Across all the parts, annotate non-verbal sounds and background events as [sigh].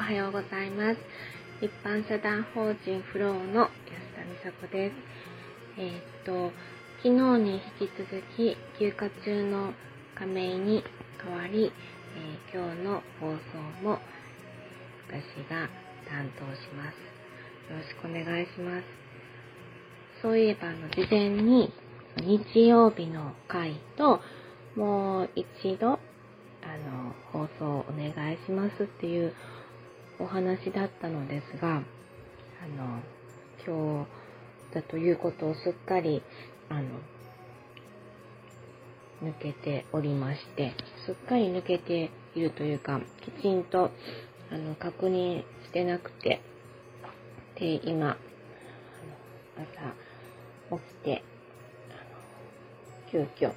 おはようございます。一般社団法人フローの安田美佐子です。えー、っと、昨日に引き続き休暇中の亀井に代わり、えー、今日の放送も私が担当します。よろしくお願いします。そういえば、の、事前に日曜日の回と、もう一度、あの、放送お願いしますっていうお話だったのですが、あの、今日だということをすっかり、あの、抜けておりまして、すっかり抜けているというか、きちんと、あの、確認してなくて、で、今、朝起きて、急遽、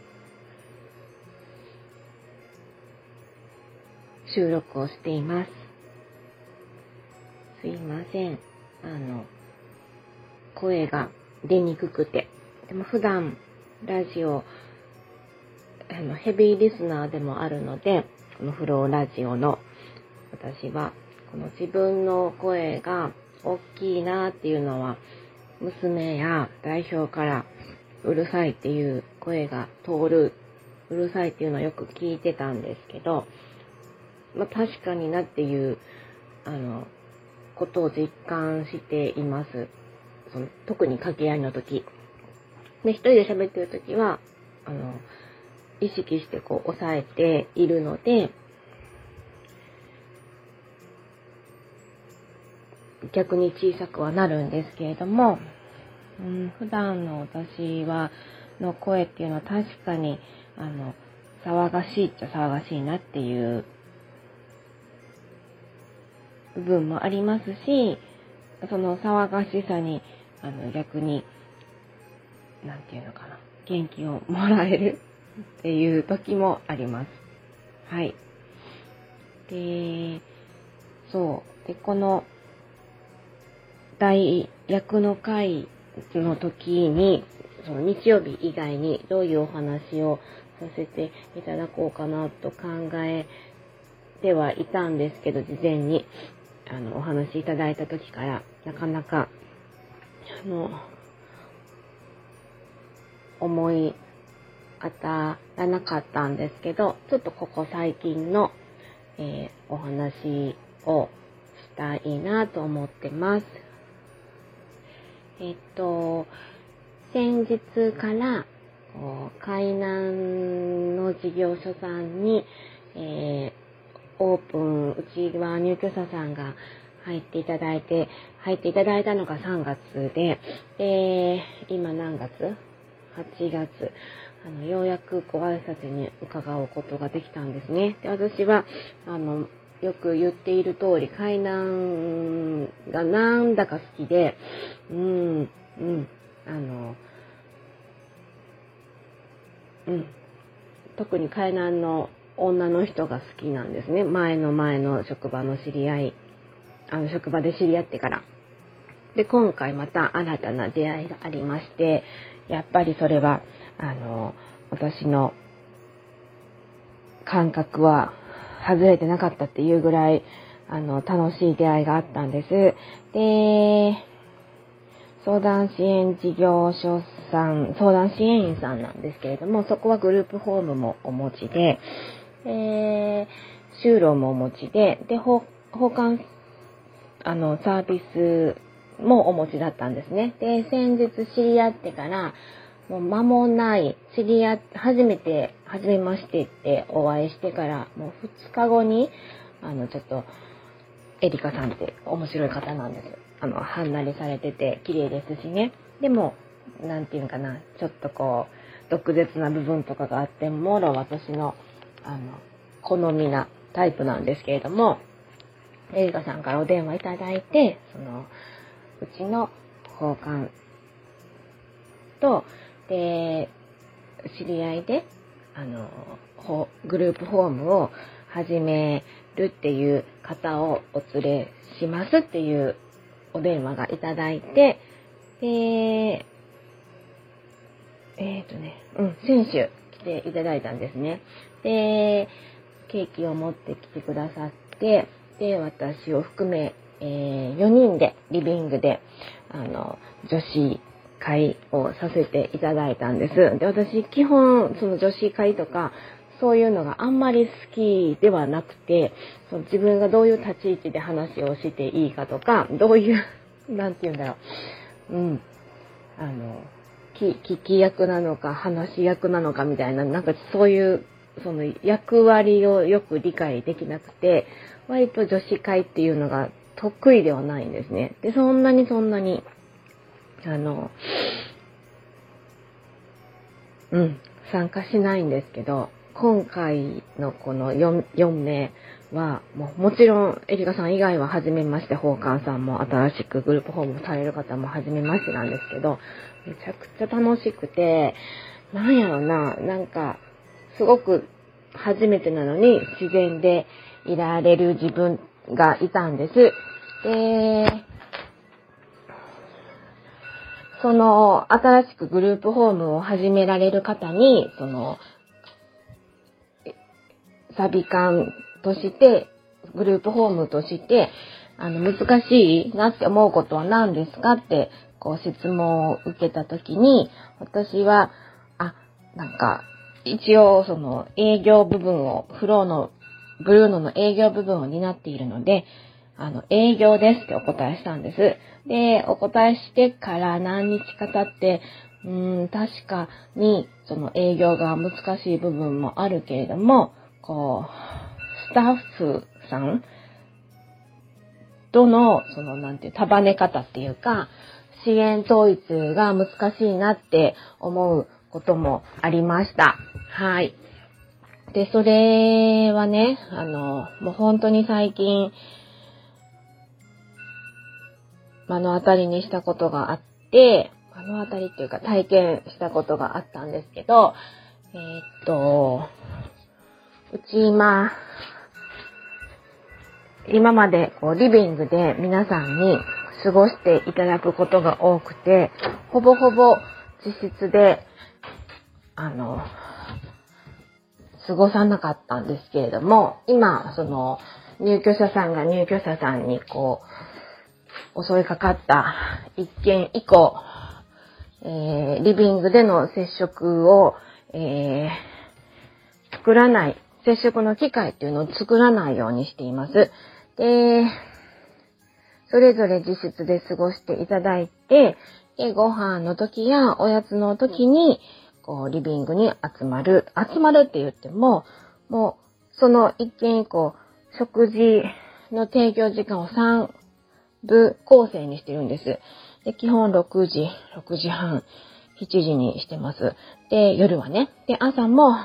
収録をしています。すいません。あの、声が出にくくて。でも普段、ラジオ、あの、ヘビーリスナーでもあるので、このフローラジオの、私は、この自分の声が大きいなっていうのは、娘や代表からうるさいっていう声が通る、うるさいっていうのをよく聞いてたんですけど、まあ確かになっていう、あの、ことを実感しています。その特に掛け合いの時。で、一人で喋ってる時は、あの、意識してこう抑えているので、逆に小さくはなるんですけれども、うん、普段の私は、の声っていうのは確かに、あの、騒がしいっちゃ騒がしいなっていう部分もありますし、その騒がしさに、あの、逆に、なんていうのかな、元気をもらえる [laughs] っていう時もあります。はい。で、そう。で、この、大役の会の時に、その日曜日以外にどういうお話をさせていただこうかなと考えてはいたんですけど、事前に、あの、お話いただいた時から、なかなか、あの、思い当たらなかったんですけど、ちょっとここ最近の、えー、お話をしたいなと思ってます。えっと、先日から、海南の事業所さんに、えー、オープン、うちは入居者さんが入っていただいて、入っていただいたのが3月で、で、今何月 ?8 月。あの、ようやくご挨拶に伺うことができたんですね。で、私は、あの、よく言っている通り、海南がなんだか好きで、うん、うん、あの、うん、特に海南の女の人が好きなんですね。前の前の職場の知り合い、あの職場で知り合ってから。で、今回また新たな出会いがありまして、やっぱりそれは、あの、私の感覚は外れてなかったっていうぐらい、あの、楽しい出会いがあったんです。で、相談支援事業所さん、相談支援員さんなんですけれども、そこはグループホームもお持ちで、えー、就労もお持ちで、で、交換、あの、サービスもお持ちだったんですね。で、先日知り合ってから、もう間もない、知り合って、初めて、初めましてってお会いしてから、もう2日後に、あの、ちょっと、エリカさんって面白い方なんです。あの、はんなりされてて、綺麗ですしね。でも、なんていうかな、ちょっとこう、毒舌な部分とかがあって、もろ私の、あの、好みなタイプなんですけれども、エリカさんからお電話いただいて、その、うちの交換と、で、知り合いで、あの、グループホームを始めるっていう方をお連れしますっていうお電話がいただいて、で、えっ、ー、とね、うん、選手来ていただいたんですね。で、ケーキを持ってきてくださって、で、私を含め、えー、4人でリビングで、あの、女子会をさせていただいたんです。で、私、基本、その女子会とか、そういうのがあんまり好きではなくて、その自分がどういう立ち位置で話をしていいかとか、どういう、[laughs] なんて言うんだろう。うん。あの、聞き役なのか、話し役なのかみたいな、なんかそういう、その役割をよく理解できなくて、割と女子会っていうのが得意ではないんですね。で、そんなにそんなに、あの、うん、参加しないんですけど、今回のこの 4, 4名は、もうもちろん、エリカさん以外は初めまして、宝冠さんも新しくグループホームされる方も初めましてなんですけど、めちゃくちゃ楽しくて、なんやろな、なんか、すごく初めてなのに自然でいられる自分がいたんです。で、その、新しくグループホームを始められる方に、その、サビ館として、グループホームとして、あの、難しいなって思うことは何ですかって、こう質問を受けたときに、私は、あ、なんか、一応その営業部分を、フローの、ブルーノの営業部分を担っているので、あの、営業ですってお答えしたんです。で、お答えしてから何日か経って、うーん、確かに、その営業が難しい部分もあるけれども、こう、スタッフさんとの、その、なんて、束ね方っていうか、支援統一が難しいなって思うこともありました。はい。で、それはね、あの、もう本当に最近、目の当たりにしたことがあって、目の当たりっていうか体験したことがあったんですけど、えー、っと、うち今、今までこうリビングで皆さんに過ごしていただくことが多くて、ほぼほぼ自室で、あの、過ごさなかったんですけれども、今、その、入居者さんが入居者さんにこう、襲いかかった一件以降、えー、リビングでの接触を、えー、作らない、接触の機会っていうのを作らないようにしています。で、それぞれ自室で過ごしていただいて、で、ご飯の時やおやつの時に、こう、リビングに集まる。集まるって言っても、もう、その一件以降、食事の提供時間を3部構成にしてるんです。で、基本6時、6時半、7時にしてます。で、夜はね。で、朝も、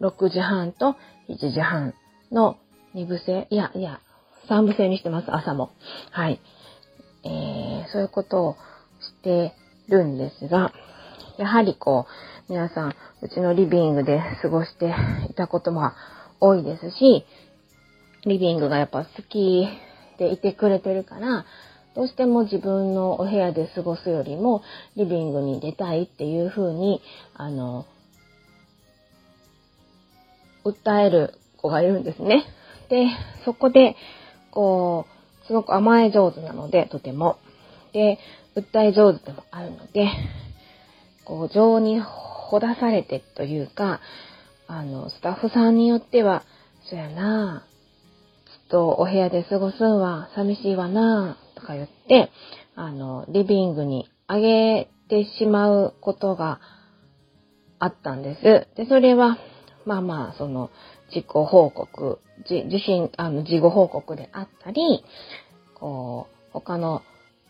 6時半と7時半の2部制、いや、いや、三部制にしてます、朝も。はい。えー、そういうことをしてるんですが、やはりこう、皆さん、うちのリビングで過ごしていたことも多いですし、リビングがやっぱ好きでいてくれてるから、どうしても自分のお部屋で過ごすよりも、リビングに出たいっていう風に、あの、訴える子がいるんですね。で、そこで、こう、すごく甘え上手なので、とても。で、訴え上手でもあるので、こう、情にほだされてというか、あの、スタッフさんによっては、そやなずっとお部屋で過ごすんは寂しいわなぁとか言って、あの、リビングにあげてしまうことがあったんです。で、それは、まあまあ、その、自己報告、自身、あの、事後報告であったり、こう、他の、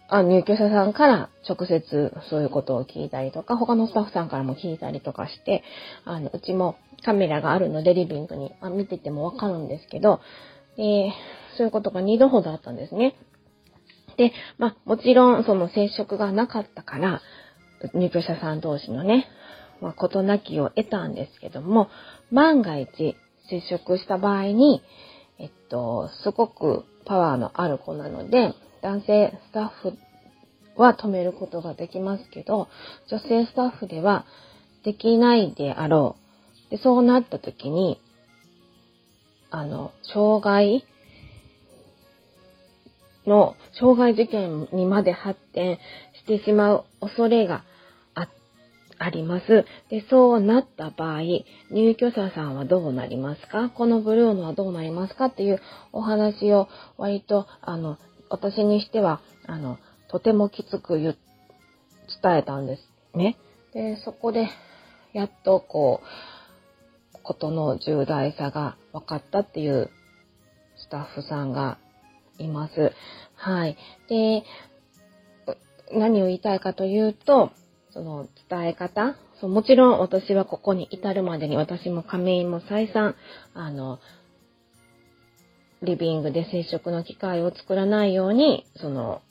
あ入居者さんから直接そういうことを聞いたりとか、他のスタッフさんからも聞いたりとかして、あの、うちもカメラがあるのでリビングに、あ見ててもわかるんですけど、で、そういうことが2度ほどあったんですね。で、まあ、もちろんその接触がなかったから、入居者さん同士のね、まあ、事なきを得たんですけども、万が一接触した場合に、えっと、すごくパワーのある子なので、男性スタッフは止めることができますけど、女性スタッフではできないであろう。で、そうなった時に、あの、障害の傷害事件にまで発展してしまう恐れが、あります。で、そうなった場合、入居者さんはどうなりますか？このブルーノはどうなりますかっていうお話を割と、あの、私にしては、あの、とてもきつく言、伝えたんですね。で、そこで、やっとこう、ことの重大さが分かったっていうスタッフさんがいます。はい。で、何を言いたいかというと、その伝え方？そうもちろん私はここに至るまでに私も亀井も再三、あの、リビングで接触の機会を作らないように、その、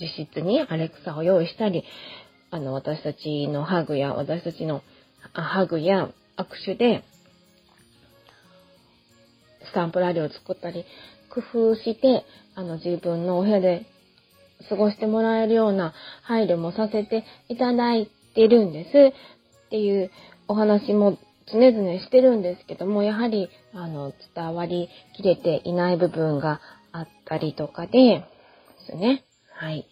自室にアレクサを用意したり、あの、私たちのハグや、私たちのハグや握手で、スタンプラリーを作ったり、工夫して、あの、自分のお部屋で過ごしてもらえるような配慮もさせていただいてるんですっていうお話も常々してるんですけども、やはり、あの、伝わりきれていない部分があったりとかで、ですね。はい。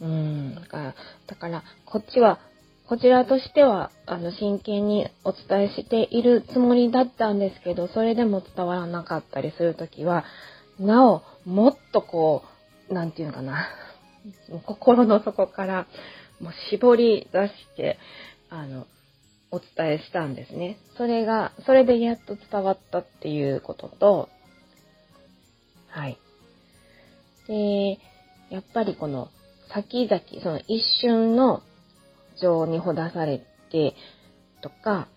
うん。だから、だからこっちは、こちらとしては、あの、真剣にお伝えしているつもりだったんですけど、それでも伝わらなかったりするときは、なお、もっとこう、なんていうのかな、心の底から、もう絞り出して、あの、お伝えしたんですね。それが、それでやっと伝わったっていうことと、はい。で、やっぱりこの先々、その一瞬の情にほだされてとか、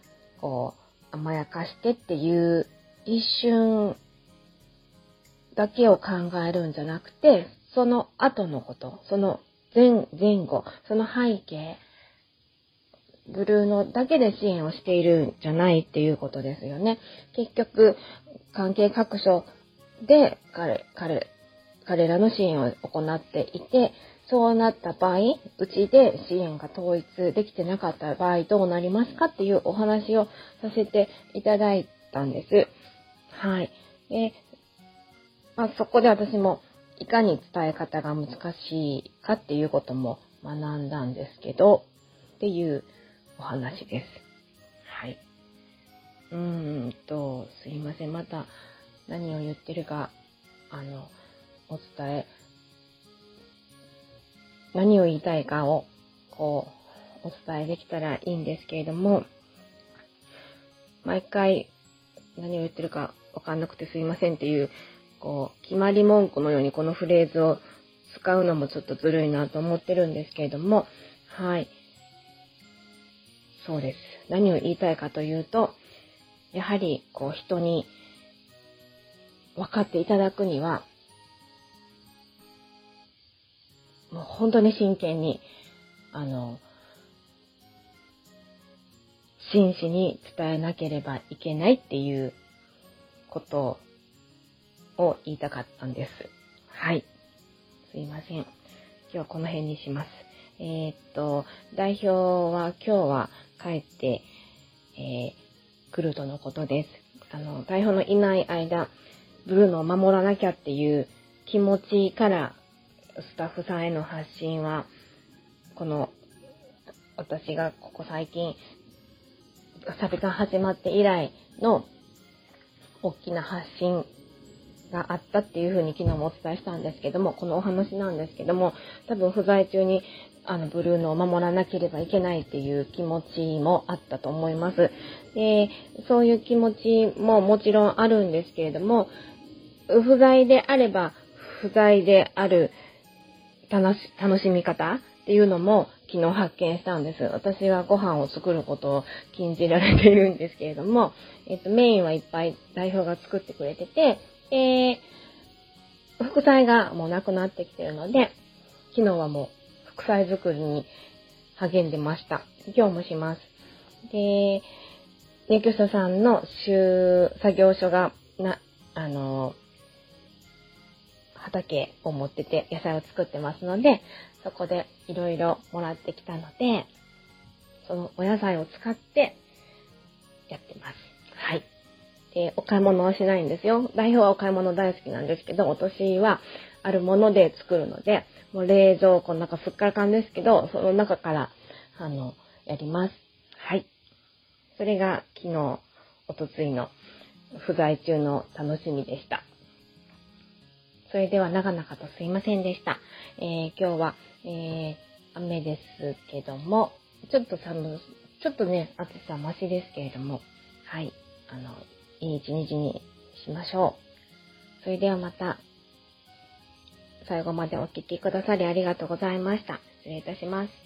こう、甘やかしてっていう一瞬だけを考えるんじゃなくて、その後のこと、その前前後、その背景、ブルーノだけで支援をしているんじゃないっていうことですよね。結局、関係各所で彼、彼、彼らの支援を行っていて、そうなった場合、うちで支援が統一できてなかった場合どうなりますかっていうお話をさせていただいたんです。はい。で、まあ、そこで私もいかに伝え方が難しいかっていうことも学んだんですけど、っていうお話です。はい。うーんと、すいません。また何を言ってるか、あの、お伝え、何を言いたいかを、こう、お伝えできたらいいんですけれども、毎回何を言ってるかわかんなくてすいませんっていう、こう、決まり文句のようにこのフレーズを使うのもちょっとずるいなと思ってるんですけれども、はい。そうです。何を言いたいかというと、やはり、こう、人に分かっていただくには、もう本当に真剣に、あの、真摯に伝えなければいけないっていうことをを言いたかったんです。はい。すいません。今日はこの辺にします。えー、っと、代表は今日は帰って、えー、来るとのことです。あの、代表のいない間、ブルーノを守らなきゃっていう気持ちからスタッフさんへの発信は、この、私がここ最近、サビが始まって以来の大きな発信があったっていうふうに昨日もお伝えしたんですけども、このお話なんですけども、多分不在中にあのブルーノを守らなければいけないっていう気持ちもあったと思います。で、そういう気持ちももちろんあるんですけれども、不在であれば不在である楽し、楽しみ方っていうのも昨日発見したんです。私はご飯を作ることを禁じられているんですけれども、えっと、メインはいっぱい代表が作ってくれてて、えー、副菜がもうなくなってきてるので、昨日はもう副菜作りに励んでました。今日もします。で、入居者さんの週作業所が、な、あの、畑を持ってて野菜を作ってますので、そこでいろいろもらってきたので、そのお野菜を使ってやってます。えー、お買い物はしないんですよ。代表はお買い物大好きなんですけど、お年はあるもので作るので、もう冷蔵庫の中すっからかんですけど、その中から、あの、やります。はい。それが昨日、おとついの不在中の楽しみでした。それでは長々とすいませんでした。えー、今日は、えー、雨ですけども、ちょっと寒、ちょっとね、暑さマシですけれども、はい、あの、いい一日にしましょう。それではまた、最後までお聴きくださりありがとうございました。失礼いたします。